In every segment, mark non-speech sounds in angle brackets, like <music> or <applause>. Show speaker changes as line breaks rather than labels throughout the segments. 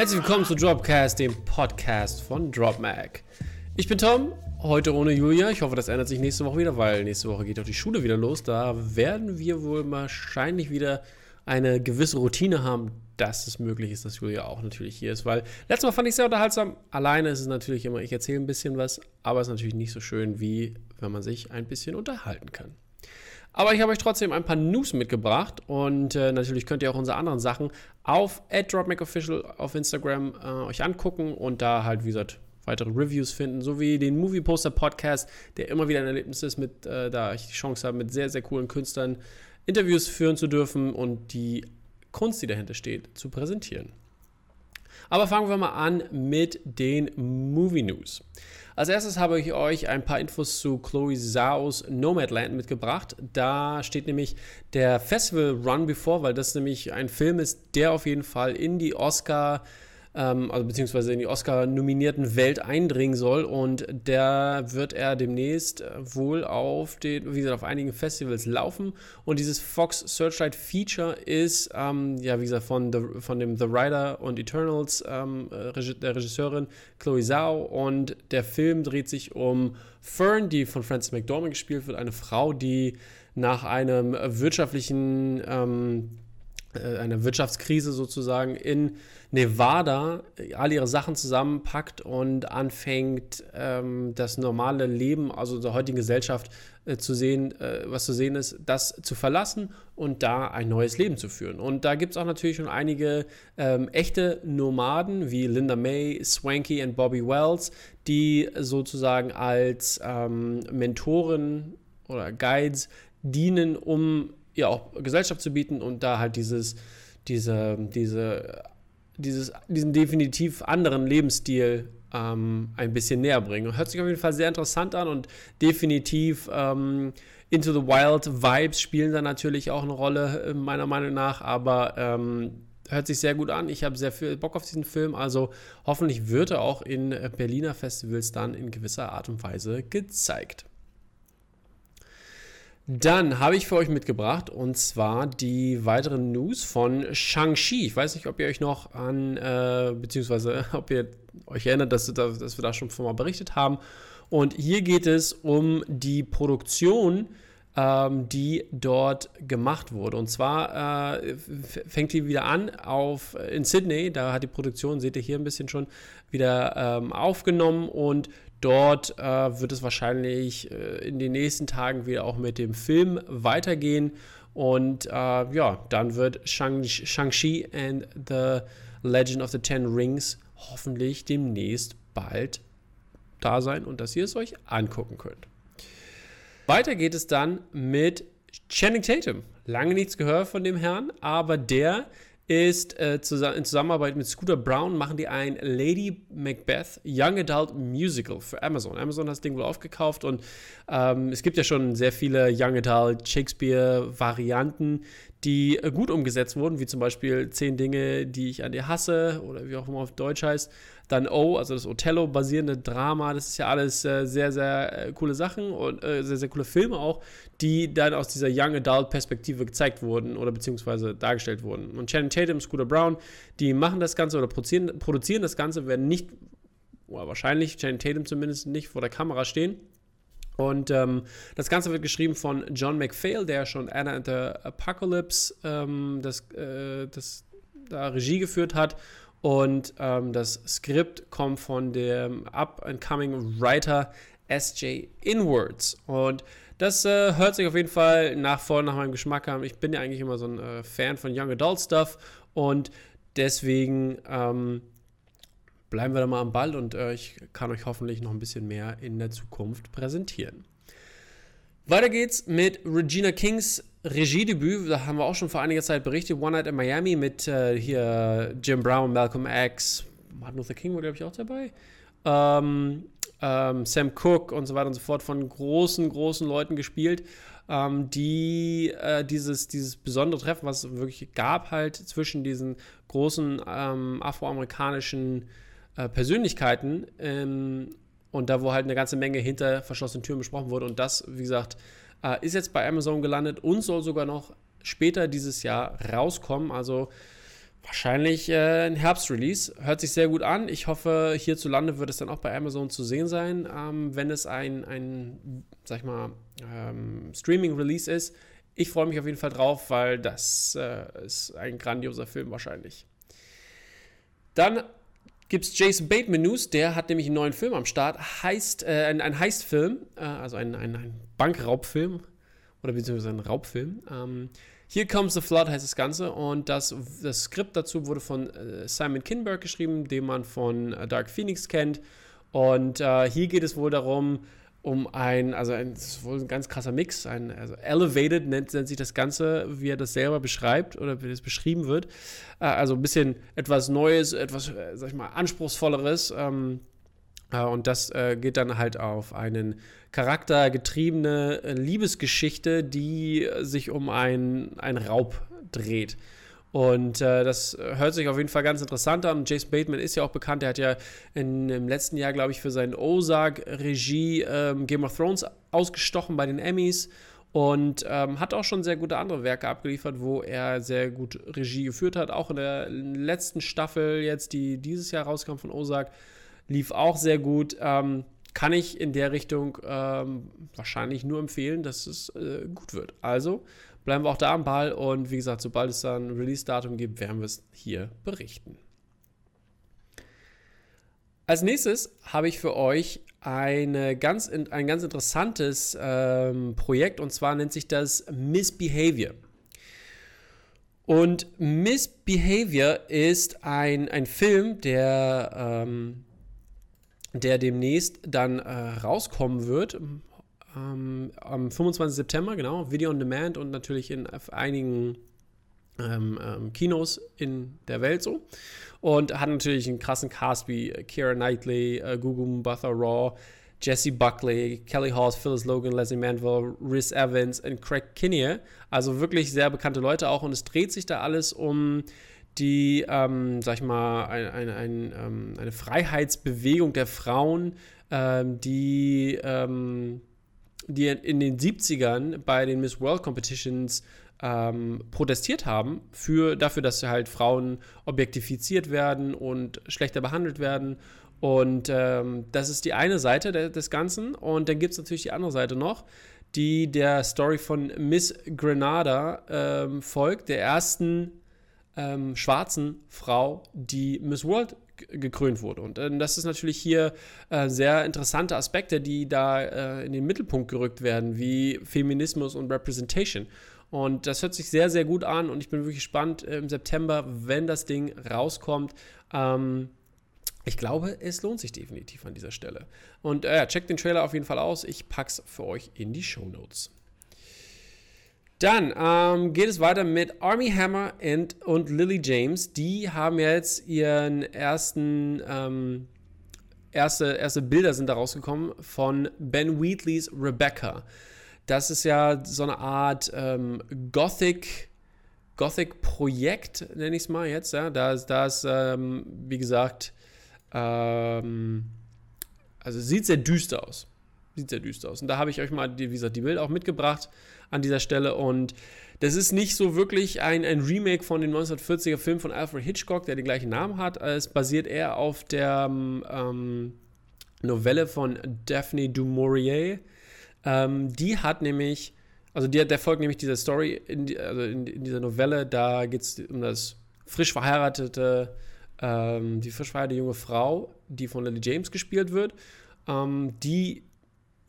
Herzlich willkommen zu Dropcast, dem Podcast von DropMac. Ich bin Tom, heute ohne Julia. Ich hoffe, das ändert sich nächste Woche wieder, weil nächste Woche geht auch die Schule wieder los. Da werden wir wohl wahrscheinlich wieder eine gewisse Routine haben, dass es möglich ist, dass Julia auch natürlich hier ist. Weil letztes Mal fand ich es sehr unterhaltsam. Alleine ist es natürlich immer, ich erzähle ein bisschen was, aber es ist natürlich nicht so schön, wie wenn man sich ein bisschen unterhalten kann. Aber ich habe euch trotzdem ein paar News mitgebracht und äh, natürlich könnt ihr auch unsere anderen Sachen auf @dropmacofficial auf Instagram äh, euch angucken und da halt wie gesagt weitere Reviews finden, sowie den Movie Poster Podcast, der immer wieder ein Erlebnis ist, mit äh, da ich die Chance habe, mit sehr sehr coolen Künstlern Interviews führen zu dürfen und die Kunst, die dahinter steht, zu präsentieren. Aber fangen wir mal an mit den Movie News. Als erstes habe ich euch ein paar Infos zu Chloe Zhao's Nomadland mitgebracht. Da steht nämlich der Festival Run Before, weil das nämlich ein Film ist, der auf jeden Fall in die Oscar- ähm, also beziehungsweise in die Oscar-nominierten Welt eindringen soll. Und da wird er demnächst äh, wohl auf den, wie gesagt, auf einigen Festivals laufen. Und dieses Fox Searchlight Feature ist, ähm, ja, wie gesagt, von, The, von dem The Rider und Eternals ähm, der Regisseurin Chloe Zhao. Und der Film dreht sich um Fern, die von Frances McDormand gespielt wird, eine Frau, die nach einem wirtschaftlichen ähm, äh, einer Wirtschaftskrise sozusagen in Nevada all ihre Sachen zusammenpackt und anfängt, ähm, das normale Leben, also der heutigen Gesellschaft äh, zu sehen, äh, was zu sehen ist, das zu verlassen und da ein neues Leben zu führen. Und da gibt es auch natürlich schon einige ähm, echte Nomaden wie Linda May, Swanky und Bobby Wells, die sozusagen als ähm, Mentoren oder Guides dienen, um ja auch Gesellschaft zu bieten und da halt dieses, diese, diese, dieses, diesen definitiv anderen Lebensstil ähm, ein bisschen näher bringen. Hört sich auf jeden Fall sehr interessant an und definitiv ähm, Into the Wild Vibes spielen da natürlich auch eine Rolle, äh, meiner Meinung nach, aber ähm, hört sich sehr gut an. Ich habe sehr viel Bock auf diesen Film, also hoffentlich wird er auch in Berliner Festivals dann in gewisser Art und Weise gezeigt. Dann habe ich für euch mitgebracht und zwar die weiteren News von Shang-Chi. Ich weiß nicht, ob ihr euch noch an, äh, beziehungsweise <laughs> ob ihr euch erinnert, dass, dass wir da schon mal berichtet haben. Und hier geht es um die Produktion, ähm, die dort gemacht wurde. Und zwar äh, fängt die wieder an auf in Sydney. Da hat die Produktion, seht ihr hier ein bisschen schon, wieder ähm, aufgenommen und Dort äh, wird es wahrscheinlich äh, in den nächsten Tagen wieder auch mit dem Film weitergehen. Und äh, ja, dann wird Shang-Chi Shang and the Legend of the Ten Rings hoffentlich demnächst bald da sein und dass ihr es euch angucken könnt. Weiter geht es dann mit Channing Tatum. Lange nichts gehört von dem Herrn, aber der ist äh, in Zusammenarbeit mit Scooter Brown machen die ein Lady Macbeth Young Adult Musical für Amazon. Amazon hat das Ding wohl aufgekauft und ähm, es gibt ja schon sehr viele Young Adult Shakespeare Varianten, die äh, gut umgesetzt wurden, wie zum Beispiel Zehn Dinge, die ich an dir hasse oder wie auch immer auf Deutsch heißt. Dann O, also das Othello-basierende Drama, das ist ja alles äh, sehr, sehr äh, coole Sachen und äh, sehr, sehr coole Filme auch, die dann aus dieser Young Adult-Perspektive gezeigt wurden oder beziehungsweise dargestellt wurden. Und Channing Tatum, Scooter Brown, die machen das Ganze oder produzieren, produzieren das Ganze, werden nicht, oder wahrscheinlich Channing Tatum zumindest nicht vor der Kamera stehen und ähm, das Ganze wird geschrieben von John McPhail, der schon Anna and the Apocalypse ähm, das, äh, das da Regie geführt hat. Und ähm, das Skript kommt von dem up-and-coming Writer S.J. Inwards. Und das äh, hört sich auf jeden Fall nach voll nach meinem Geschmack an. Ich bin ja eigentlich immer so ein äh, Fan von Young Adult Stuff und deswegen ähm, bleiben wir da mal am Ball und äh, ich kann euch hoffentlich noch ein bisschen mehr in der Zukunft präsentieren. Weiter geht's mit Regina Kings Regiedebüt. Da haben wir auch schon vor einiger Zeit berichtet. One Night in Miami mit äh, hier Jim Brown, Malcolm X, Martin Luther King war, glaube ich, auch dabei. Ähm, ähm, Sam Cooke und so weiter und so fort von großen, großen Leuten gespielt, ähm, die äh, dieses, dieses besondere Treffen, was es wirklich gab, halt zwischen diesen großen ähm, afroamerikanischen äh, Persönlichkeiten ähm, und da, wo halt eine ganze Menge hinter verschlossenen Türen besprochen wurde. Und das, wie gesagt, äh, ist jetzt bei Amazon gelandet und soll sogar noch später dieses Jahr rauskommen. Also wahrscheinlich äh, ein Herbstrelease. Hört sich sehr gut an. Ich hoffe, hierzulande wird es dann auch bei Amazon zu sehen sein, ähm, wenn es ein, ein sag ich mal, ähm, Streaming-Release ist. Ich freue mich auf jeden Fall drauf, weil das äh, ist ein grandioser Film wahrscheinlich. Dann gibt es Jason Bateman News, der hat nämlich einen neuen Film am Start, heißt, äh, ein, ein Heist-Film, äh, also ein, ein, ein Bankraubfilm oder beziehungsweise ein Raubfilm. Ähm, Here Comes the Flood heißt das Ganze und das, das Skript dazu wurde von äh, Simon Kinberg geschrieben, den man von äh, Dark Phoenix kennt. Und äh, hier geht es wohl darum, um ein, also ein, das ist wohl ein ganz krasser Mix, ein, also Elevated nennt, nennt sich das Ganze, wie er das selber beschreibt oder wie das beschrieben wird. Äh, also ein bisschen etwas Neues, etwas, äh, sag ich mal, anspruchsvolleres. Ähm, äh, und das äh, geht dann halt auf einen charaktergetriebene äh, Liebesgeschichte, die sich um einen Raub dreht. Und äh, das hört sich auf jeden Fall ganz interessant an. Jason Bateman ist ja auch bekannt. Er hat ja in, im letzten Jahr, glaube ich, für seinen Ozark-Regie ähm, Game of Thrones ausgestochen bei den Emmys und ähm, hat auch schon sehr gute andere Werke abgeliefert, wo er sehr gut Regie geführt hat. Auch in der letzten Staffel jetzt, die dieses Jahr rauskam von Ozark, lief auch sehr gut. Ähm, kann ich in der Richtung ähm, wahrscheinlich nur empfehlen, dass es äh, gut wird. Also bleiben wir auch da am Ball und wie gesagt, sobald es dann ein Release-Datum gibt, werden wir es hier berichten. Als nächstes habe ich für euch eine ganz, ein ganz interessantes ähm, Projekt und zwar nennt sich das Misbehavior. Und Misbehavior ist ein, ein Film, der ähm, der demnächst dann äh, rauskommen wird. Ähm, am 25. September, genau, Video on Demand und natürlich in einigen ähm, ähm, Kinos in der Welt so. Und hat natürlich einen krassen Cast wie Keira Knightley, äh, Gugu Mbatha Raw, Jesse Buckley, Kelly Hawes, Phyllis Logan, Leslie Manville, Rhys Evans und Craig Kinnear. Also wirklich sehr bekannte Leute auch. Und es dreht sich da alles um die, ähm, sag ich mal, ein, ein, ein, ähm, eine Freiheitsbewegung der Frauen, ähm, die, ähm, die in den 70ern bei den Miss World Competitions ähm, protestiert haben für, dafür, dass halt Frauen objektifiziert werden und schlechter behandelt werden. Und ähm, das ist die eine Seite de des Ganzen. Und dann gibt es natürlich die andere Seite noch, die der Story von Miss Grenada folgt, der ersten ähm, schwarzen Frau, die Miss World gekrönt wurde. Und äh, das ist natürlich hier äh, sehr interessante Aspekte, die da äh, in den Mittelpunkt gerückt werden, wie Feminismus und Representation. Und das hört sich sehr, sehr gut an und ich bin wirklich gespannt äh, im September, wenn das Ding rauskommt. Ähm, ich glaube, es lohnt sich definitiv an dieser Stelle. Und äh, checkt den Trailer auf jeden Fall aus. Ich pack's für euch in die Show Notes. Dann ähm, geht es weiter mit Army Hammer and, und Lily James. Die haben jetzt ihren ersten, ähm, erste, erste Bilder sind da rausgekommen von Ben Wheatleys Rebecca. Das ist ja so eine Art ähm, Gothic, Gothic-Projekt, nenne ich es mal jetzt. Ja? Da, da ist, ähm, wie gesagt, ähm, also sieht sehr düster aus. Sieht sehr düster aus. Und da habe ich euch mal, die, wie gesagt, die Bilder auch mitgebracht an dieser Stelle. Und das ist nicht so wirklich ein, ein Remake von dem 1940er Film von Alfred Hitchcock, der den gleichen Namen hat. Es basiert eher auf der ähm, Novelle von Daphne du Maurier. Ähm, die hat nämlich, also die, der folgt nämlich dieser Story, in, die, also in, in dieser Novelle, da geht es um das frisch verheiratete, ähm, die frisch verheiratete junge Frau, die von Lily James gespielt wird, ähm, die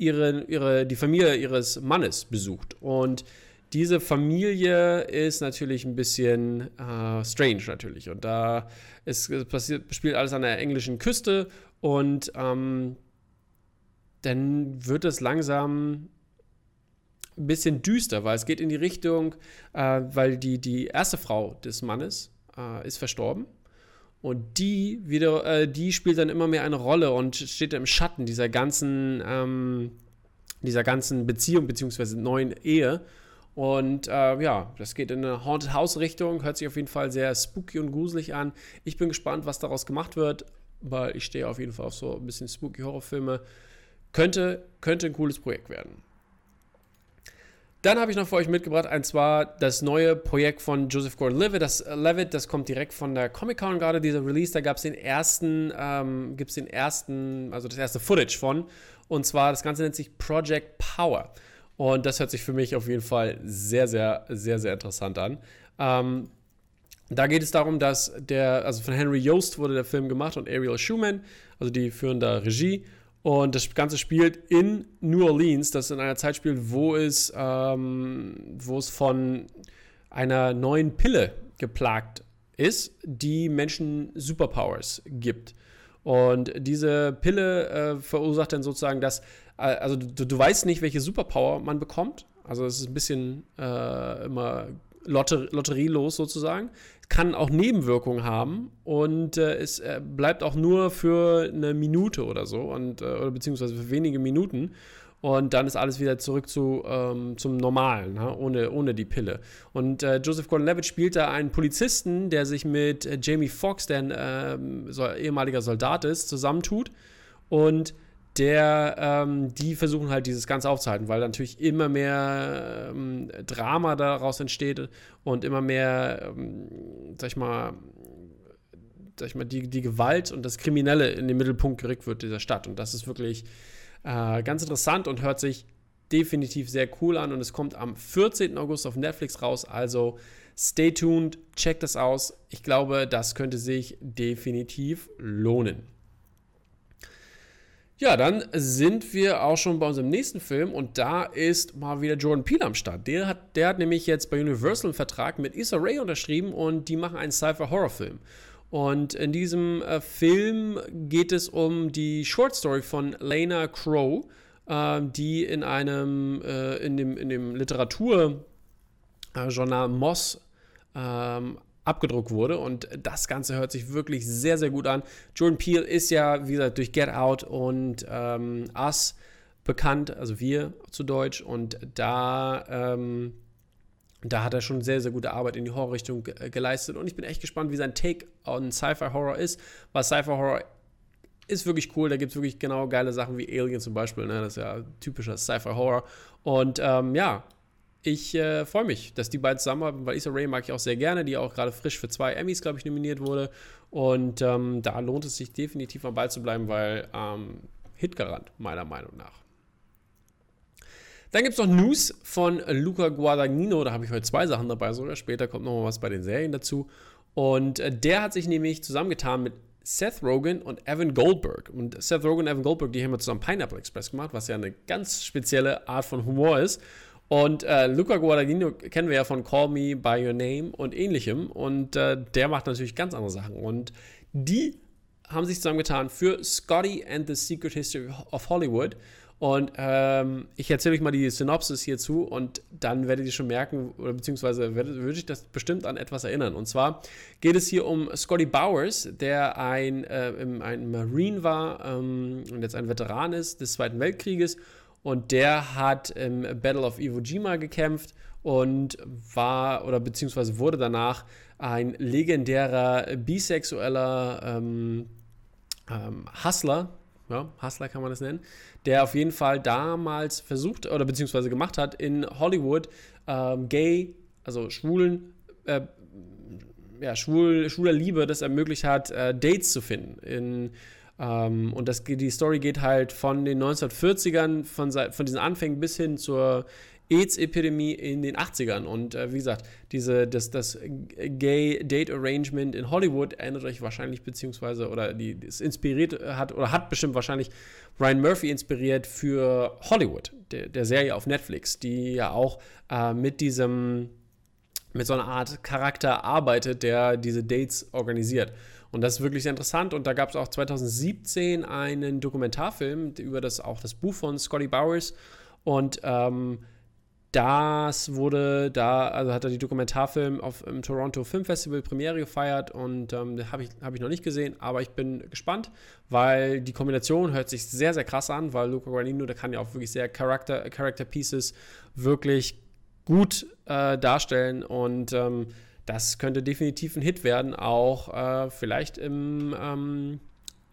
ihre, ihre, die Familie ihres Mannes besucht. Und diese Familie ist natürlich ein bisschen äh, strange natürlich. Und da ist, passiert, spielt alles an der englischen Küste und ähm, dann wird es langsam ein bisschen düster, weil es geht in die Richtung, äh, weil die, die erste Frau des Mannes äh, ist verstorben. Und die wieder, äh, die spielt dann immer mehr eine Rolle und steht im Schatten dieser ganzen, ähm, dieser ganzen Beziehung bzw. neuen Ehe. Und äh, ja, das geht in eine Haunted House Richtung, hört sich auf jeden Fall sehr spooky und gruselig an. Ich bin gespannt, was daraus gemacht wird, weil ich stehe auf jeden Fall auf so ein bisschen spooky Horrorfilme. Könnte, könnte ein cooles Projekt werden. Dann habe ich noch für euch mitgebracht, und zwar das neue Projekt von Joseph Gordon-Levitt. Das, äh, Levitt, das kommt direkt von der Comic-Con gerade, dieser Release. Da gab es den ersten, ähm, gibt's den ersten, also das erste Footage von. Und zwar, das Ganze nennt sich Project Power. Und das hört sich für mich auf jeden Fall sehr, sehr, sehr, sehr interessant an. Ähm, da geht es darum, dass der, also von Henry Yost wurde der Film gemacht und Ariel Schumann, also die führen da Regie. Und das Ganze spielt in New Orleans, das in einer Zeit spielt, wo es, ähm, wo es von einer neuen Pille geplagt ist, die Menschen Superpowers gibt. Und diese Pille äh, verursacht dann sozusagen das, äh, also du, du weißt nicht, welche Superpower man bekommt. Also es ist ein bisschen äh, immer Lotter lotterielos sozusagen. Kann auch Nebenwirkungen haben und äh, es äh, bleibt auch nur für eine Minute oder so und, äh, oder beziehungsweise für wenige Minuten. Und dann ist alles wieder zurück zu, ähm, zum Normalen, ne? ohne, ohne die Pille. Und äh, Joseph Gordon-Levitt spielt da einen Polizisten, der sich mit äh, Jamie Foxx, der ein ähm, so ehemaliger Soldat ist, zusammentut. Und der, ähm, die versuchen halt dieses Ganze aufzuhalten, weil natürlich immer mehr ähm, Drama daraus entsteht und immer mehr, ähm, sag ich mal, sag ich mal, die, die Gewalt und das Kriminelle in den Mittelpunkt gerückt wird dieser Stadt. Und das ist wirklich äh, ganz interessant und hört sich definitiv sehr cool an. Und es kommt am 14. August auf Netflix raus. Also stay tuned, check das aus. Ich glaube, das könnte sich definitiv lohnen. Ja, dann sind wir auch schon bei unserem nächsten Film und da ist mal wieder Jordan Peele am Start. Der hat, der hat nämlich jetzt bei Universal einen Vertrag mit Issa Rae unterschrieben und die machen einen Cypher-Horror-Film. Und in diesem äh, Film geht es um die Short Story von Lena Crow, äh, die in einem, äh, in dem, in dem Literaturjournal Moss ähm, abgedruckt wurde. Und das Ganze hört sich wirklich sehr, sehr gut an. Jordan Peele ist ja, wie gesagt, durch Get Out und ähm, Us bekannt, also wir zu Deutsch. Und da, ähm, da hat er schon sehr, sehr gute Arbeit in die Horrorrichtung ge geleistet. Und ich bin echt gespannt, wie sein Take on Sci-Fi-Horror ist. Weil Sci-Fi-Horror ist wirklich cool. Da gibt es wirklich genau geile Sachen wie Alien zum Beispiel. Ne? Das ist ja typischer Sci-Fi-Horror. Und ähm, ja, ich äh, freue mich, dass die beiden zusammenarbeiten, weil Issa Rae mag ich auch sehr gerne, die auch gerade frisch für zwei Emmys, glaube ich, nominiert wurde. Und ähm, da lohnt es sich definitiv am Ball zu bleiben, weil ähm, Hitgarant, meiner Meinung nach. Dann gibt es noch News von Luca Guadagnino. Da habe ich heute zwei Sachen dabei sogar. Später kommt noch mal was bei den Serien dazu. Und äh, der hat sich nämlich zusammengetan mit Seth Rogen und Evan Goldberg. Und Seth Rogen und Evan Goldberg, die haben wir zusammen Pineapple Express gemacht, was ja eine ganz spezielle Art von Humor ist. Und äh, Luca Guadagnino kennen wir ja von Call Me By Your Name und ähnlichem. Und äh, der macht natürlich ganz andere Sachen. Und die haben sich zusammengetan für Scotty and the Secret History of Hollywood. Und ähm, ich erzähle euch mal die Synopsis hierzu und dann werdet ihr schon merken, oder beziehungsweise würde ich das bestimmt an etwas erinnern. Und zwar geht es hier um Scotty Bowers, der ein, äh, ein Marine war ähm, und jetzt ein Veteran ist des Zweiten Weltkrieges und der hat im Battle of Iwo Jima gekämpft und war oder beziehungsweise wurde danach ein legendärer bisexueller ähm, ähm, Hustler, ja, Hustler kann man das nennen, der auf jeden Fall damals versucht oder beziehungsweise gemacht hat, in Hollywood ähm, gay, also schwulen, äh, ja, schwul, schwuler Liebe das ermöglicht hat, äh, Dates zu finden in ähm, und das, die Story geht halt von den 1940ern, von, von diesen Anfängen bis hin zur AIDS-Epidemie in den 80ern. Und äh, wie gesagt, diese, das, das Gay Date Arrangement in Hollywood erinnert euch wahrscheinlich, beziehungsweise, oder die, es inspiriert hat, oder hat bestimmt wahrscheinlich Ryan Murphy inspiriert für Hollywood, der, der Serie auf Netflix, die ja auch äh, mit diesem, mit so einer Art Charakter arbeitet, der diese Dates organisiert. Und das ist wirklich sehr interessant. Und da gab es auch 2017 einen Dokumentarfilm über das auch das Buch von Scotty Bowers. Und ähm, das wurde da, also hat er die Dokumentarfilm auf im Toronto Film Festival Premiere gefeiert und ähm, habe ich, hab ich noch nicht gesehen, aber ich bin gespannt, weil die Kombination hört sich sehr, sehr krass an, weil Luca Guadagnino, der kann ja auch wirklich sehr Character, Character Pieces wirklich gut äh, darstellen und ähm, das könnte definitiv ein Hit werden, auch äh, vielleicht im, ähm,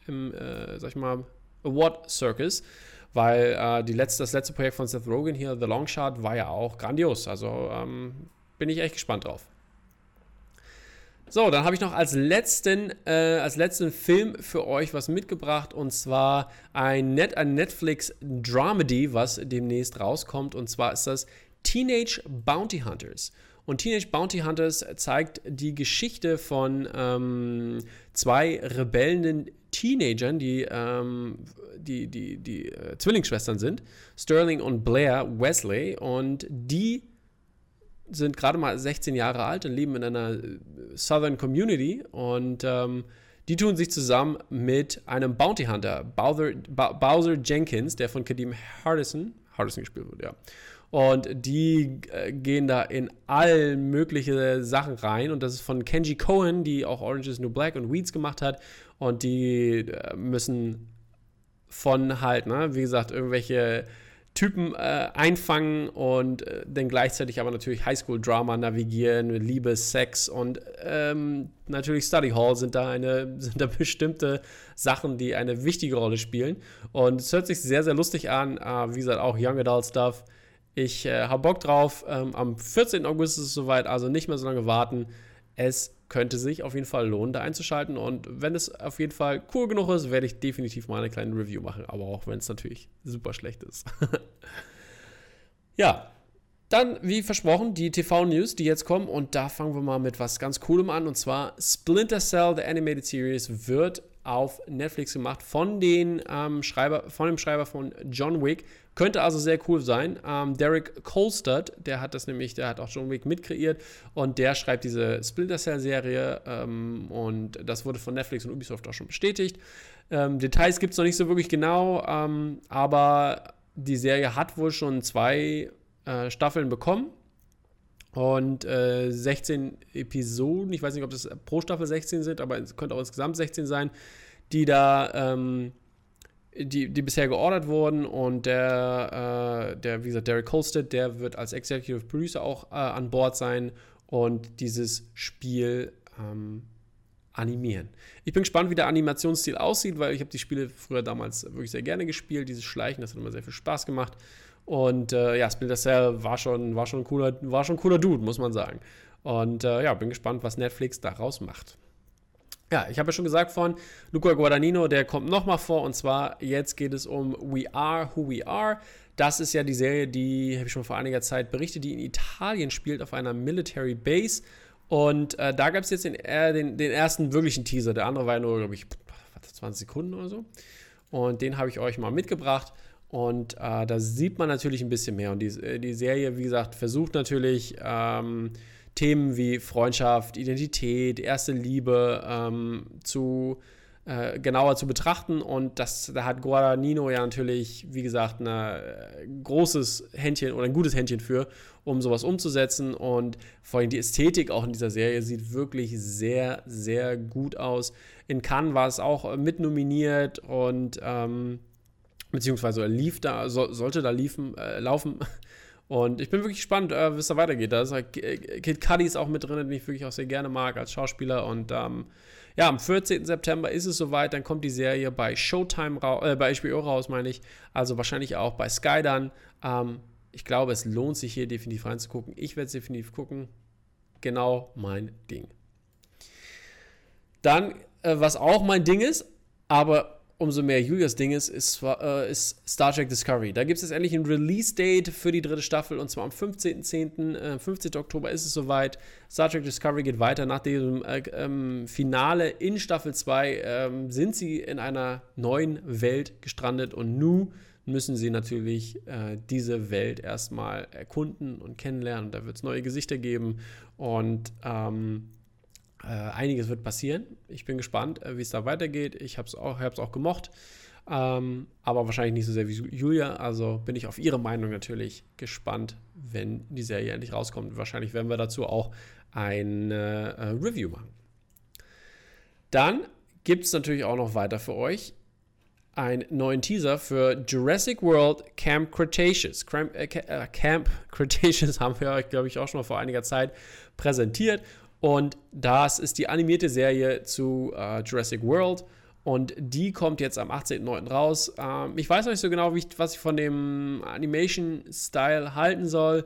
im äh, sag ich mal, Award Circus, weil äh, die letzte, das letzte Projekt von Seth Rogen hier, The Long Shot, war ja auch grandios. Also ähm, bin ich echt gespannt drauf. So, dann habe ich noch als letzten, äh, als letzten Film für euch was mitgebracht und zwar ein, Net, ein Netflix Dramedy, was demnächst rauskommt und zwar ist das Teenage Bounty Hunters. Und Teenage Bounty Hunters zeigt die Geschichte von ähm, zwei rebellenden Teenagern, die, ähm, die, die, die äh, Zwillingsschwestern sind, Sterling und Blair Wesley. Und die sind gerade mal 16 Jahre alt und leben in einer äh, Southern Community und ähm, die tun sich zusammen mit einem Bounty Hunter, Bowser, Bowser Jenkins, der von Kadeem Hardison, Hardison gespielt wird, ja. Und die äh, gehen da in all mögliche Sachen rein. Und das ist von Kenji Cohen, die auch Orange is New Black und Weeds gemacht hat. Und die äh, müssen von halt, ne, wie gesagt, irgendwelche Typen äh, einfangen und äh, dann gleichzeitig aber natürlich Highschool-Drama navigieren, Liebe, Sex und ähm, natürlich Study Hall sind da, eine, <laughs> sind da bestimmte Sachen, die eine wichtige Rolle spielen. Und es hört sich sehr, sehr lustig an. Äh, wie gesagt, auch Young Adult Stuff. Ich äh, habe Bock drauf. Ähm, am 14. August ist es soweit, also nicht mehr so lange warten. Es könnte sich auf jeden Fall lohnen, da einzuschalten. Und wenn es auf jeden Fall cool genug ist, werde ich definitiv mal eine kleine Review machen. Aber auch wenn es natürlich super schlecht ist. <laughs> ja, dann, wie versprochen, die TV-News, die jetzt kommen. Und da fangen wir mal mit was ganz Coolem an. Und zwar Splinter Cell, der Animated Series, wird auf Netflix gemacht von, den, ähm, Schreiber, von dem Schreiber von John Wick. Könnte also sehr cool sein. Ähm, Derek Kolstad, der hat das nämlich, der hat auch John Wick mitkreiert und der schreibt diese Splinter Cell-Serie ähm, und das wurde von Netflix und Ubisoft auch schon bestätigt. Ähm, Details gibt es noch nicht so wirklich genau, ähm, aber die Serie hat wohl schon zwei äh, Staffeln bekommen und äh, 16 Episoden. Ich weiß nicht, ob das pro Staffel 16 sind, aber es könnte auch insgesamt 16 sein, die da, ähm, die, die bisher geordert wurden. Und der, äh, der wie gesagt, Derek Colstead, der wird als Executive Producer auch äh, an Bord sein und dieses Spiel ähm, animieren. Ich bin gespannt, wie der Animationsstil aussieht, weil ich habe die Spiele früher damals wirklich sehr gerne gespielt. Dieses Schleichen, das hat immer sehr viel Spaß gemacht. Und äh, ja, Splinter Cell war schon, war, schon ein cooler, war schon cooler Dude, muss man sagen. Und äh, ja, bin gespannt, was Netflix daraus macht. Ja, ich habe ja schon gesagt von Luca Guadagnino, der kommt nochmal vor. Und zwar jetzt geht es um We Are Who We Are. Das ist ja die Serie, die habe ich schon vor einiger Zeit berichtet, die in Italien spielt auf einer Military Base. Und äh, da gab es jetzt den, äh, den, den, ersten wirklichen Teaser. Der andere war ja nur, glaube ich, 20 Sekunden oder so. Und den habe ich euch mal mitgebracht. Und äh, da sieht man natürlich ein bisschen mehr. Und die, äh, die Serie, wie gesagt, versucht natürlich ähm, Themen wie Freundschaft, Identität, erste Liebe ähm, zu äh, genauer zu betrachten. Und das, da hat Guadagnino ja natürlich, wie gesagt, ein äh, großes Händchen oder ein gutes Händchen für, um sowas umzusetzen. Und vor allem die Ästhetik auch in dieser Serie sieht wirklich sehr, sehr gut aus. In Cannes war es auch mitnominiert und ähm, beziehungsweise lief da, so, sollte da liefen, äh, laufen. <laughs> Und ich bin wirklich gespannt, äh, wie es da weitergeht. Da ist halt, Kid Cudi ist auch mit drin, den ich wirklich auch sehr gerne mag als Schauspieler. Und ähm, ja, am 14. September ist es soweit. Dann kommt die Serie bei Showtime raus, äh, bei HBO raus, meine ich. Also wahrscheinlich auch bei Sky dann. Ähm, ich glaube, es lohnt sich hier definitiv reinzugucken. Ich werde es definitiv gucken. Genau mein Ding. Dann, äh, was auch mein Ding ist, aber umso mehr Julias Ding ist, ist, äh, ist Star Trek Discovery. Da gibt es jetzt endlich ein Release-Date für die dritte Staffel und zwar am 15.10., äh, 15. Oktober ist es soweit. Star Trek Discovery geht weiter. Nach dem äh, ähm, Finale in Staffel 2 ähm, sind sie in einer neuen Welt gestrandet und nun müssen sie natürlich äh, diese Welt erstmal erkunden und kennenlernen. Da wird es neue Gesichter geben und ähm, äh, einiges wird passieren. Ich bin gespannt, äh, wie es da weitergeht. Ich habe es auch, auch gemocht, ähm, aber wahrscheinlich nicht so sehr wie Julia. Also bin ich auf ihre Meinung natürlich gespannt, wenn die Serie endlich rauskommt. Wahrscheinlich werden wir dazu auch ein äh, Review machen. Dann gibt es natürlich auch noch weiter für euch einen neuen Teaser für Jurassic World Camp Cretaceous. Camp, äh, äh Camp Cretaceous <laughs> haben wir euch, glaube ich, auch schon mal vor einiger Zeit präsentiert. Und das ist die animierte Serie zu äh, Jurassic World. Und die kommt jetzt am 18.09. raus. Ähm, ich weiß noch nicht so genau, ich, was ich von dem Animation-Style halten soll.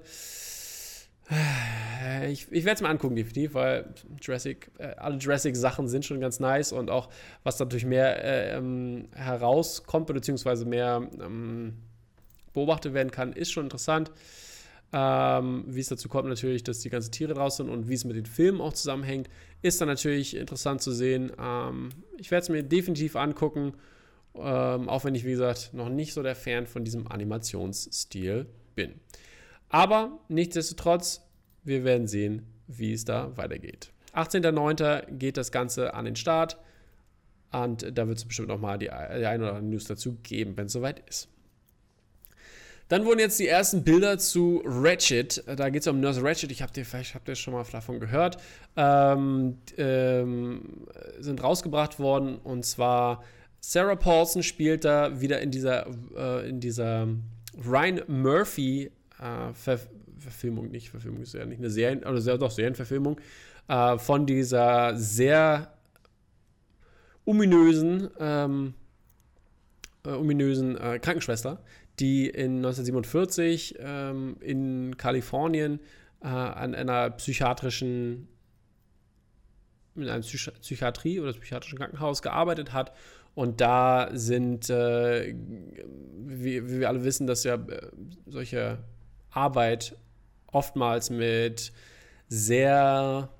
Ich, ich werde es mir angucken, definitiv, weil Jurassic, äh, alle Jurassic-Sachen sind schon ganz nice und auch was natürlich mehr äh, ähm, herauskommt, beziehungsweise mehr ähm, beobachtet werden kann, ist schon interessant. Ähm, wie es dazu kommt, natürlich, dass die ganzen Tiere draus sind und wie es mit den Filmen auch zusammenhängt, ist dann natürlich interessant zu sehen. Ähm, ich werde es mir definitiv angucken, ähm, auch wenn ich, wie gesagt, noch nicht so der Fan von diesem Animationsstil bin. Aber nichtsdestotrotz, wir werden sehen, wie es da weitergeht. 18.09. geht das Ganze an den Start und da wird es bestimmt nochmal die, die ein oder andere News dazu geben, wenn es soweit ist. Dann wurden jetzt die ersten Bilder zu Ratchet. Da geht es um Nurse Ratchet. Ich habe dir vielleicht habt ihr schon mal davon gehört. Ähm, ähm, sind rausgebracht worden und zwar Sarah Paulson spielt da wieder in dieser äh, in dieser Ryan Murphy äh, Ver Verfilmung, nicht Verfilmung ist ja nicht eine Serien, oder sehr, doch Serienverfilmung äh, von dieser sehr ominösen ähm, äh, ominösen äh, Krankenschwester, die in 1947 ähm, in Kalifornien äh, an einer psychiatrischen in einer Psych Psychiatrie oder psychiatrischen Krankenhaus gearbeitet hat. Und da sind, äh, wie, wie, wir alle wissen, dass ja äh, solche Arbeit oftmals mit sehr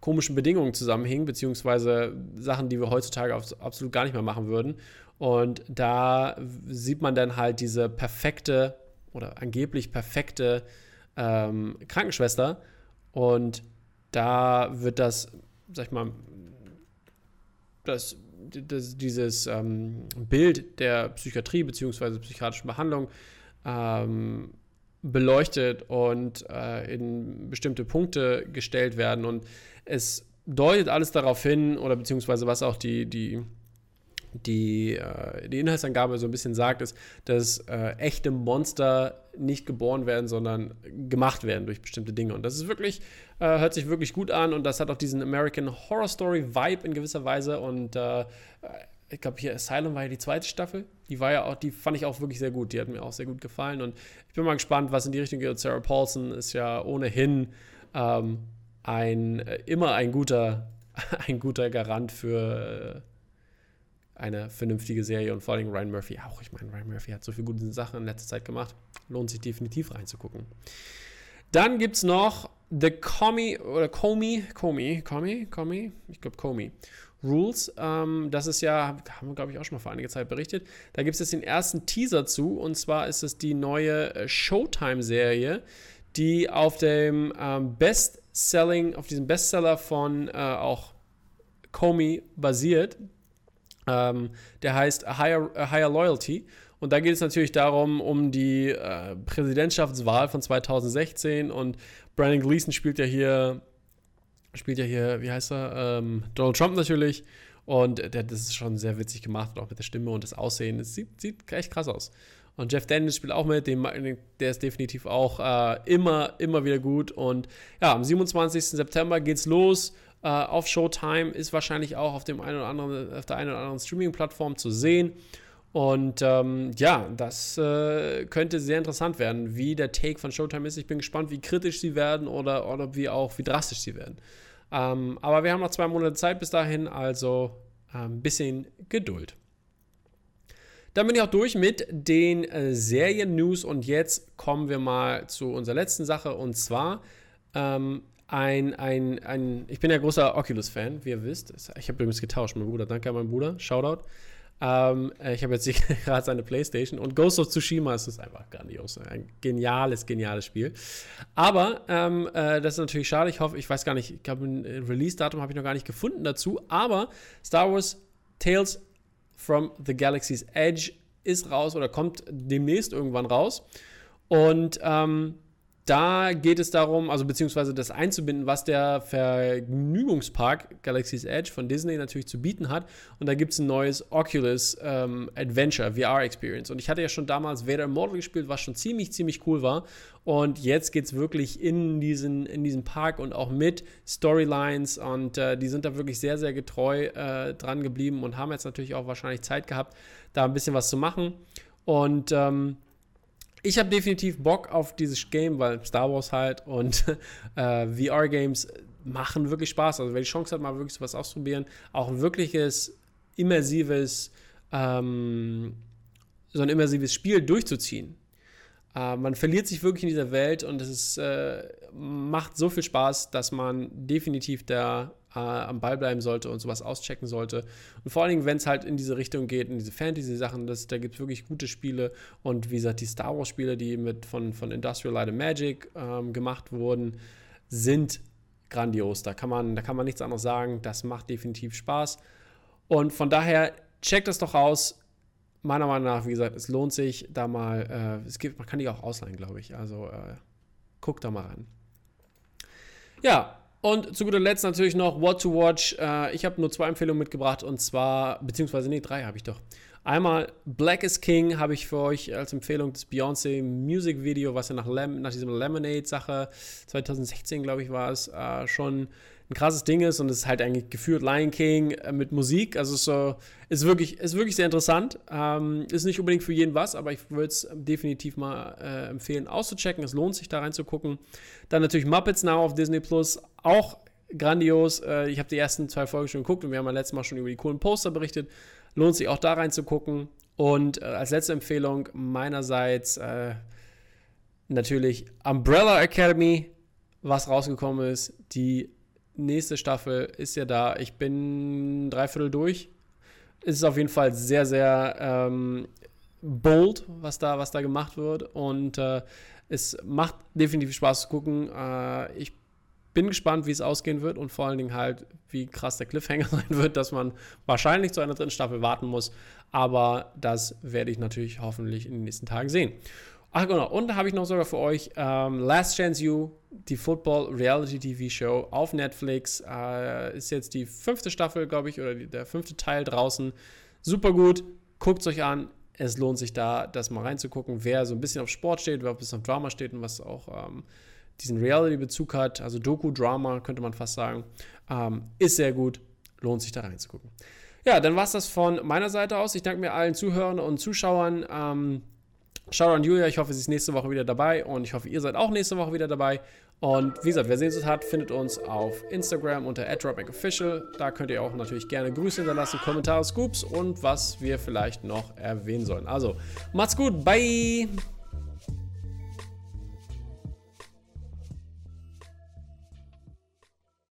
komischen Bedingungen zusammenhing, beziehungsweise Sachen, die wir heutzutage absolut gar nicht mehr machen würden. Und da sieht man dann halt diese perfekte oder angeblich perfekte ähm, Krankenschwester. Und da wird das, sag ich mal, das, das dieses ähm, Bild der Psychiatrie bzw. psychiatrischen Behandlung ähm, beleuchtet und äh, in bestimmte Punkte gestellt werden. Und es deutet alles darauf hin, oder beziehungsweise was auch die, die, die, äh, die Inhaltsangabe so ein bisschen sagt, ist, dass äh, echte Monster nicht geboren werden, sondern gemacht werden durch bestimmte Dinge. Und das ist wirklich, äh, hört sich wirklich gut an und das hat auch diesen American Horror Story Vibe in gewisser Weise. Und äh, ich glaube, hier Asylum war ja die zweite Staffel. Die war ja auch, die fand ich auch wirklich sehr gut. Die hat mir auch sehr gut gefallen. Und ich bin mal gespannt, was in die Richtung geht. Sarah Paulson ist ja ohnehin ähm, ein, äh, immer ein guter, <laughs> ein guter Garant für äh, eine vernünftige Serie und vor allem Ryan Murphy auch. Ich meine, Ryan Murphy hat so viele gute Sachen in letzter Zeit gemacht. Lohnt sich definitiv reinzugucken. Dann gibt es noch The Comey oder Comey, Comey, Comey, Comey, ich glaube Comey. Rules. Ähm, das ist ja, haben wir glaube ich auch schon mal vor einiger Zeit berichtet. Da gibt es jetzt den ersten Teaser zu und zwar ist es die neue äh, Showtime-Serie, die auf dem ähm, Best-Selling, auf diesem Bestseller von äh, auch Comey basiert. Ähm, der heißt A Higher, A Higher Loyalty. Und da geht es natürlich darum, um die äh, Präsidentschaftswahl von 2016 und Brandon Gleason spielt ja hier spielt ja hier, wie heißt er? Ähm, Donald Trump natürlich. Und der, das ist schon sehr witzig gemacht, auch mit der Stimme und das Aussehen. Es sieht, sieht echt krass aus. Und Jeff Daniels spielt auch mit, dem, der ist definitiv auch äh, immer, immer wieder gut. Und ja, am 27. September geht's los. Äh, auf Showtime ist wahrscheinlich auch auf, dem einen oder anderen, auf der einen oder anderen Streaming-Plattform zu sehen. Und ähm, ja, das äh, könnte sehr interessant werden, wie der Take von Showtime ist. Ich bin gespannt, wie kritisch sie werden oder, oder wie auch wie drastisch sie werden. Ähm, aber wir haben noch zwei Monate Zeit bis dahin, also ein ähm, bisschen Geduld. Dann bin ich auch durch mit den äh, Serien-News und jetzt kommen wir mal zu unserer letzten Sache und zwar ähm, ein, ein, ein, ich bin ja großer Oculus-Fan, wie ihr wisst. Ich habe übrigens getauscht, mein Bruder. Danke an meinen Bruder. Shoutout. Ähm, ich habe jetzt <laughs> gerade seine Playstation und Ghost of Tsushima ist einfach grandios. Ein geniales, geniales Spiel. Aber ähm, äh, das ist natürlich schade. Ich hoffe, ich weiß gar nicht, ich glaube, ein Release-Datum habe ich noch gar nicht gefunden dazu. Aber Star Wars Tales from the Galaxy's Edge ist raus oder kommt demnächst irgendwann raus. Und ähm, da geht es darum, also beziehungsweise das einzubinden, was der Vergnügungspark Galaxy's Edge von Disney natürlich zu bieten hat. Und da gibt es ein neues Oculus ähm, Adventure VR Experience. Und ich hatte ja schon damals Vader Immortal gespielt, was schon ziemlich, ziemlich cool war. Und jetzt geht es wirklich in diesen, in diesen Park und auch mit Storylines. Und äh, die sind da wirklich sehr, sehr getreu äh, dran geblieben und haben jetzt natürlich auch wahrscheinlich Zeit gehabt, da ein bisschen was zu machen. Und ähm, ich habe definitiv Bock auf dieses Game, weil Star Wars halt und <laughs> äh, VR-Games machen wirklich Spaß. Also wer die Chance hat, mal wirklich sowas auszuprobieren, auch ein wirkliches, immersives, ähm, so ein immersives Spiel durchzuziehen. Äh, man verliert sich wirklich in dieser Welt und es ist, äh, macht so viel Spaß, dass man definitiv da äh, am Ball bleiben sollte und sowas auschecken sollte. Und vor allen Dingen, wenn es halt in diese Richtung geht, in diese Fantasy-Sachen, da gibt es wirklich gute Spiele. Und wie gesagt, die Star Wars-Spiele, die mit von, von Industrial Light and Magic ähm, gemacht wurden, sind grandios. Da kann, man, da kann man nichts anderes sagen. Das macht definitiv Spaß. Und von daher, checkt das doch aus. Meiner Meinung nach, wie gesagt, es lohnt sich, da mal, äh, es gibt, man kann die auch ausleihen, glaube ich. Also äh, guckt da mal rein. Ja, und zu guter Letzt natürlich noch What to Watch. Äh, ich habe nur zwei Empfehlungen mitgebracht und zwar, beziehungsweise, nee, drei habe ich doch. Einmal Black is King habe ich für euch als Empfehlung das Beyoncé Music Video, was ja nach, Lem nach diesem Lemonade-Sache 2016, glaube ich, war es, äh, schon ein krasses Ding ist und es ist halt eigentlich geführt Lion King äh, mit Musik. Also so, ist wirklich, ist wirklich sehr interessant. Ähm, ist nicht unbedingt für jeden was, aber ich würde es definitiv mal äh, empfehlen auszuchecken. Es lohnt sich da reinzugucken. Dann natürlich Muppets Now auf Disney Plus, auch grandios. Äh, ich habe die ersten zwei Folgen schon geguckt und wir haben ja letztes Mal schon über die coolen Poster berichtet. Lohnt sich auch da reinzugucken. Und äh, als letzte Empfehlung meinerseits äh, natürlich Umbrella Academy, was rausgekommen ist. Die nächste Staffel ist ja da. Ich bin dreiviertel durch. Es ist auf jeden Fall sehr, sehr ähm, bold, was da, was da gemacht wird. Und äh, es macht definitiv Spaß zu gucken. Äh, ich bin gespannt, wie es ausgehen wird und vor allen Dingen halt, wie krass der Cliffhanger <laughs> sein wird, dass man wahrscheinlich zu einer dritten Staffel warten muss. Aber das werde ich natürlich hoffentlich in den nächsten Tagen sehen. Ach genau, und da habe ich noch sogar für euch ähm, Last Chance You, die Football Reality TV Show auf Netflix. Äh, ist jetzt die fünfte Staffel, glaube ich, oder die, der fünfte Teil draußen. Super gut, guckt es euch an. Es lohnt sich da, das mal reinzugucken, wer so ein bisschen auf Sport steht, wer ein bisschen auf Drama steht und was auch ähm, diesen Reality-Bezug hat, also Doku-Drama könnte man fast sagen, ähm, ist sehr gut, lohnt sich da reinzugucken. Ja, dann war es das von meiner Seite aus. Ich danke mir allen Zuhörern und Zuschauern. Ähm, Shoutout an Julia, ich hoffe, sie ist nächste Woche wieder dabei und ich hoffe, ihr seid auch nächste Woche wieder dabei. Und wie gesagt, wer Sehnsucht hat, findet uns auf Instagram unter @dropbackofficial. Da könnt ihr auch natürlich gerne Grüße hinterlassen, Kommentare, Scoops und was wir vielleicht noch erwähnen sollen. Also, macht's gut, bye!